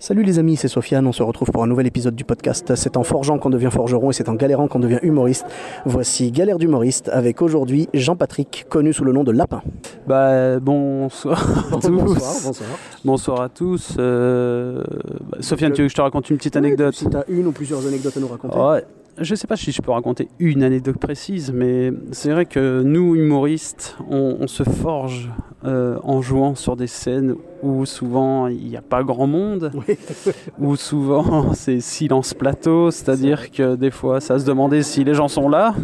Salut les amis, c'est Sofiane, on se retrouve pour un nouvel épisode du podcast. C'est en forgeant qu'on devient forgeron et c'est en galérant qu'on devient humoriste. Voici Galère d'humoriste avec aujourd'hui Jean-Patrick, connu sous le nom de Lapin. Bah, bonsoir à tous. Bonsoir, bonsoir. Bonsoir à tous. Euh, bah, Sofiane, tu veux que je te raconte une petite anecdote Si tu as une ou plusieurs anecdotes à nous raconter. Ouais, Je sais pas si je peux raconter une anecdote précise, mais c'est vrai que nous, humoristes, on, on se forge euh, en jouant sur des scènes où souvent il n'y a pas grand monde, Oui. où souvent c'est silence plateau, c'est-à-dire que des fois ça se demandait si les gens sont là. Ah,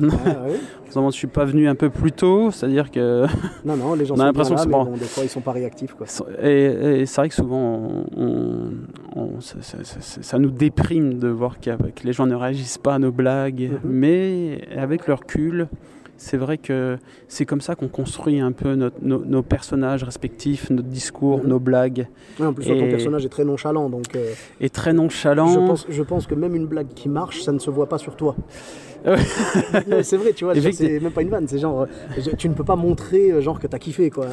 oui. On se demande si je suis pas venu un peu plus tôt, c'est-à-dire que Non, non, les gens On a sont l'impression que là, c'est mais bon. bon, des fois ils sont pas réactifs. Quoi. Et, et c'est vrai que souvent, on, on- on- ça, ça- ça- ça nous déprime de voir que les gens ne réagissent pas à nos blagues. Mhm. Mais avec le recul, c'est vrai que c'est comme ça qu'on construit un peu notre- nos, nos personnages respectifs, notre discours, Mhm. nos blagues. Ouais, en plus, ton personnage est très nonchalant, donc euh, Et très nonchalant. je, pense, je pense que même une blague qui marche, ça ne se voit pas sur toi. C'est vrai, tu vois, c'est même pas une vanne, c'est genre, je- tu ne peux pas montrer euh, genre que t'as kiffé quoi.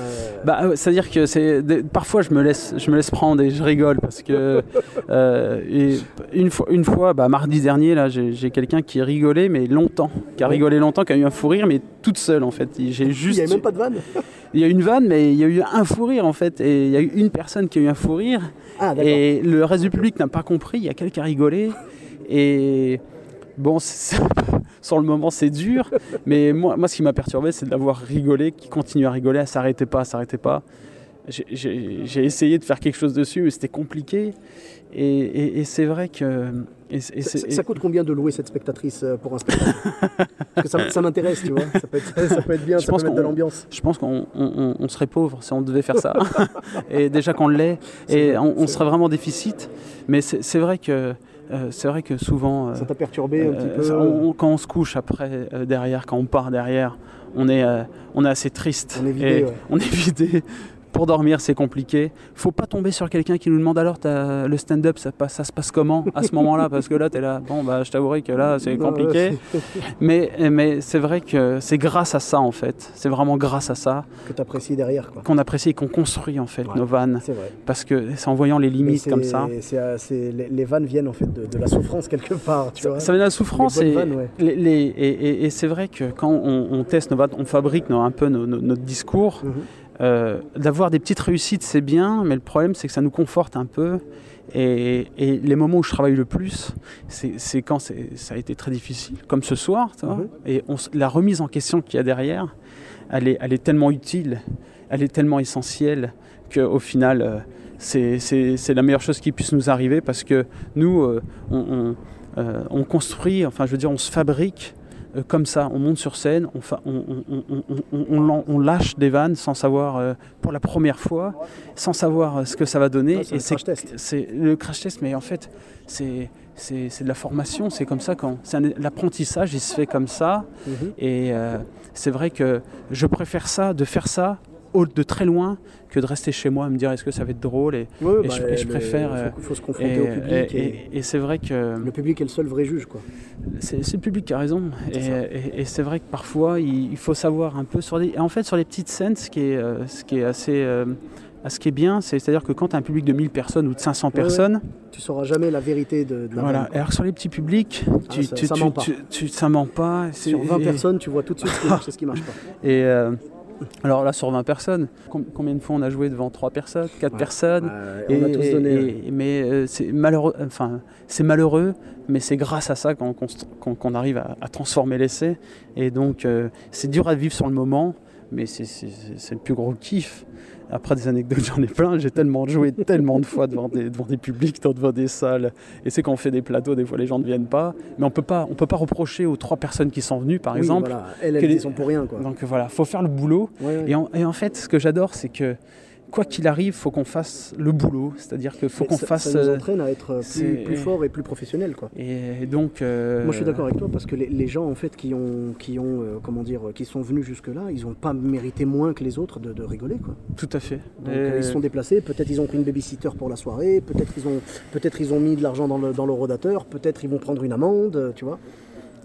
Bah, euh, c'est-à-dire que c'est parfois je me laisse je me laisse prendre et je rigole parce que euh, et une fois une fois bah, mardi dernier là j'ai quelqu'un qui rigolait mais longtemps qui a rigolé longtemps qui a eu un fou rire mais toute seule en fait. J'ai Il n'y juste avait même pas de vanne. il y a eu une vanne mais il y a eu un fou rire en fait. Et il y a eu une personne qui a eu un fou rire. Ah et le reste du public n'a pas compris. Il y a quelqu'un qui a rigolé. Et bon sur le moment c'est dur. Mais moi, moi ce qui m'a perturbé c'est de l'avoir rigolé qui continue à rigoler elle s'arrêtait pas elle s'arrêtait pas j'ai- essayé de faire quelque chose dessus mais c'était compliqué et, et- et c'est vrai que et Ça, coûte combien de louer cette spectatrice euh, pour un spectacle Parce que ça, ça m'intéresse, tu vois. Ça peut être, ça peut être bien, Je ça peut mettre de l'ambiance. je pense qu'on on- on- on serait pauvre si on devait faire ça. et déjà qu'on l'est, et vrai, on, serait vraiment déficit. Mais c'est vrai que euh, c'est vrai que souvent, euh, Ça t'a perturbé un petit peu ça- on- on- quand on se couche après derrière, quand on part derrière, on est on est assez triste. On est vidé, et ouais. on est vidé. Pour dormir, c'est compliqué. Faut pas tomber sur quelqu'un qui nous demande alors le stand-up, ça, ça se passe comment à ce moment-là? Parce que là, tu es là, bon, bah, je t'avouerai que là, c'est compliqué. Mais, mais c'est vrai que c'est grâce à ça, en fait. C'est vraiment grâce à ça que t'apprécies derrière, quoi. qu'on apprécie et qu'on construit, en fait, Ouais. nos vannes. C'est vrai. Parce que c'est en voyant les limites comme ça. c'est, euh, les, les vannes viennent en fait de, de la souffrance quelque part, tu vois. Ça vient de la souffrance Les et, bonnes vannes, ouais. les- les- et, et- et c'est vrai que quand on, on teste nos vannes, on fabrique nos- un peu nos- nos- notre discours. Mhm. Euh, D'avoir des petites réussites, c'est bien, mais le problème, c'est que ça nous conforte un peu. Et, et les moments où je travaille le plus, c'est quand ça a été très difficile, comme ce soir. Mhm. Et on la remise en question qu'il y a derrière, elle est, elle est tellement utile, elle est tellement essentielle qu'au final, euh, c'est la meilleure chose qui puisse nous arriver parce que nous, on, on, euh, on construit, enfin je veux dire, on se fabrique euh, comme ça, on monte sur scène, on, fa- lâche des vannes sans savoir, euh, pour la première fois, sans savoir euh, ce que ça va donner. C'est le crash test. C'est le crash test, mais en fait, c'est de la formation, c'est comme ça quand l'apprentissage, il se fait comme ça. Mhm. Et euh, c'est vrai que je préfère ça, de faire ça de très loin, que de rester chez moi et me dire est-ce que ça va être drôle. Et, Ouais, Et bah, je- et je mais préfère, faut- euh, faut, se et, confronter au public. et- Et, et- et c'est vrai que Le public est le seul vrai juge, quoi. c'est le public qui a raison. Et, C'est et- et vrai que parfois, il, il faut savoir un peu sur les. et En fait, sur les petites scènes, ce qui est, euh, ce qui est assez. euh, ce qui est bien, c'est- c'est-à-dire que quand tu as un public de 1000 personnes ou de 500 Ouais, ouais. personnes, Tu sauras jamais la vérité de, de la voilà. quoi. Alors que sur les petits publics, tu, Ah, ça- tu, ça tu- pas. ça ment pas. Sur 20 et- personnes, tu vois tout de suite ce qui marche et ce qui marche pas. Et euh, alors là, sur 20 personnes, com- combien de fois on a joué devant 3 personnes, 4 Ouais. personnes on a tous donné. et- mais euh, c'est malheureux, enfin, c'est malheureux, mais c'est grâce à ça qu'on arrive à, à transformer l'essai. Et donc, euh, c'est dur à vivre sur le moment, mais c'est- le plus gros kiff. Après des anecdotes, j'en ai plein. J'ai tellement joué tellement de fois devant des, devant des publics, devant des salles. Et c'est quand on fait des plateaux, des fois les gens ne viennent pas. Mais on peut pas, on peut pas reprocher aux trois personnes qui sont venues, par Oui, exemple. voilà. elles, elles que les- sont pour rien, quoi. Donc voilà, faut faire le boulot. Ouais, ouais. Et en, et en fait, ce que j'adore, c'est que quoi qu'il arrive, faut qu'on fasse le boulot. C'est-à-dire qu'il faut qu'on fasse. Ça nous entraîne à être plus, plus fort et plus professionnel, quoi. Et donc. Moi, je suis d'accord avec toi parce que les, les, gens, en fait, qui ont, qui ont, comment dire, qui sont venus jusque-là, ils n'ont pas mérité moins que les autres de, de rigoler, quoi. Tout à fait. Donc, ils se sont déplacés. Peut-être ils ont pris une babysitter pour la soirée. Peut-être ils ont, peut-être ils ont mis de l'argent dans le, dans le rodateur. Peut-être ils vont prendre une amende, tu vois.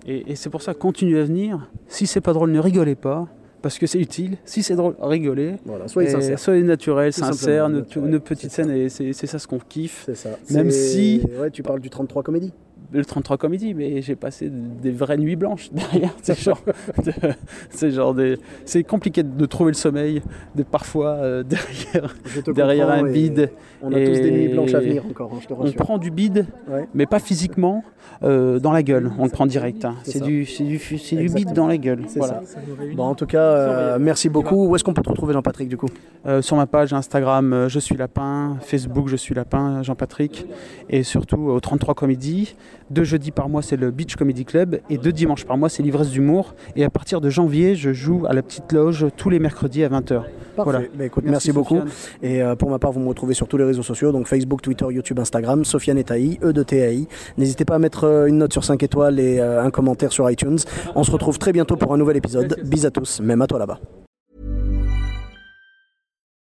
Et, et c'est pour ça, continuez à venir. Si c'est pas drôle, ne rigolez pas parce que c'est utile. Si c'est drôle, rigolez. Voilà, soyez sincère. Soyez naturel, sincère. Notre, notre petite scène, c'est ça ce qu'on kiffe. C'est ça. Même si. Ouais, tu parles du 33 comédie le 33 comédie, mais j'ai passé des vraies nuits blanches derrière. C'est genre, de, genre des, c'est compliqué de trouver le sommeil, de parfois euh, derrière, derrière un bide. On a tous des nuits blanches à venir encore, hein, je te On prend du bide, ouais. mais pas physiquement, euh, dans la gueule. On le prend direct. Hein. C'est du, du, du bide dans la gueule. Voilà. Ça. Bon, en tout cas, euh, merci beaucoup. Où est-ce qu'on peut te retrouver, Jean-Patrick, du coup? Euh, Sur ma page Instagram, Je suis Lapin, Facebook, Je suis Lapin, Jean-Patrick, et surtout au 33 Comédie. Deux jeudis par mois, c'est le Beach Comedy Club, et deux dimanches par mois, c'est l'ivresse d'humour. Et à partir de janvier, je joue à la petite loge tous les mercredis à 20h. Voilà. Bah, écoute, merci, merci beaucoup. Et euh, pour ma part, vous me retrouvez sur tous les réseaux sociaux, donc Facebook, Twitter, YouTube, Instagram, Sofiane Etaï, E de TAI. N'hésitez pas à mettre euh, une note sur 5 étoiles et euh, un commentaire sur iTunes. On se retrouve très bientôt pour un nouvel épisode. Bis à tous, même à toi là-bas.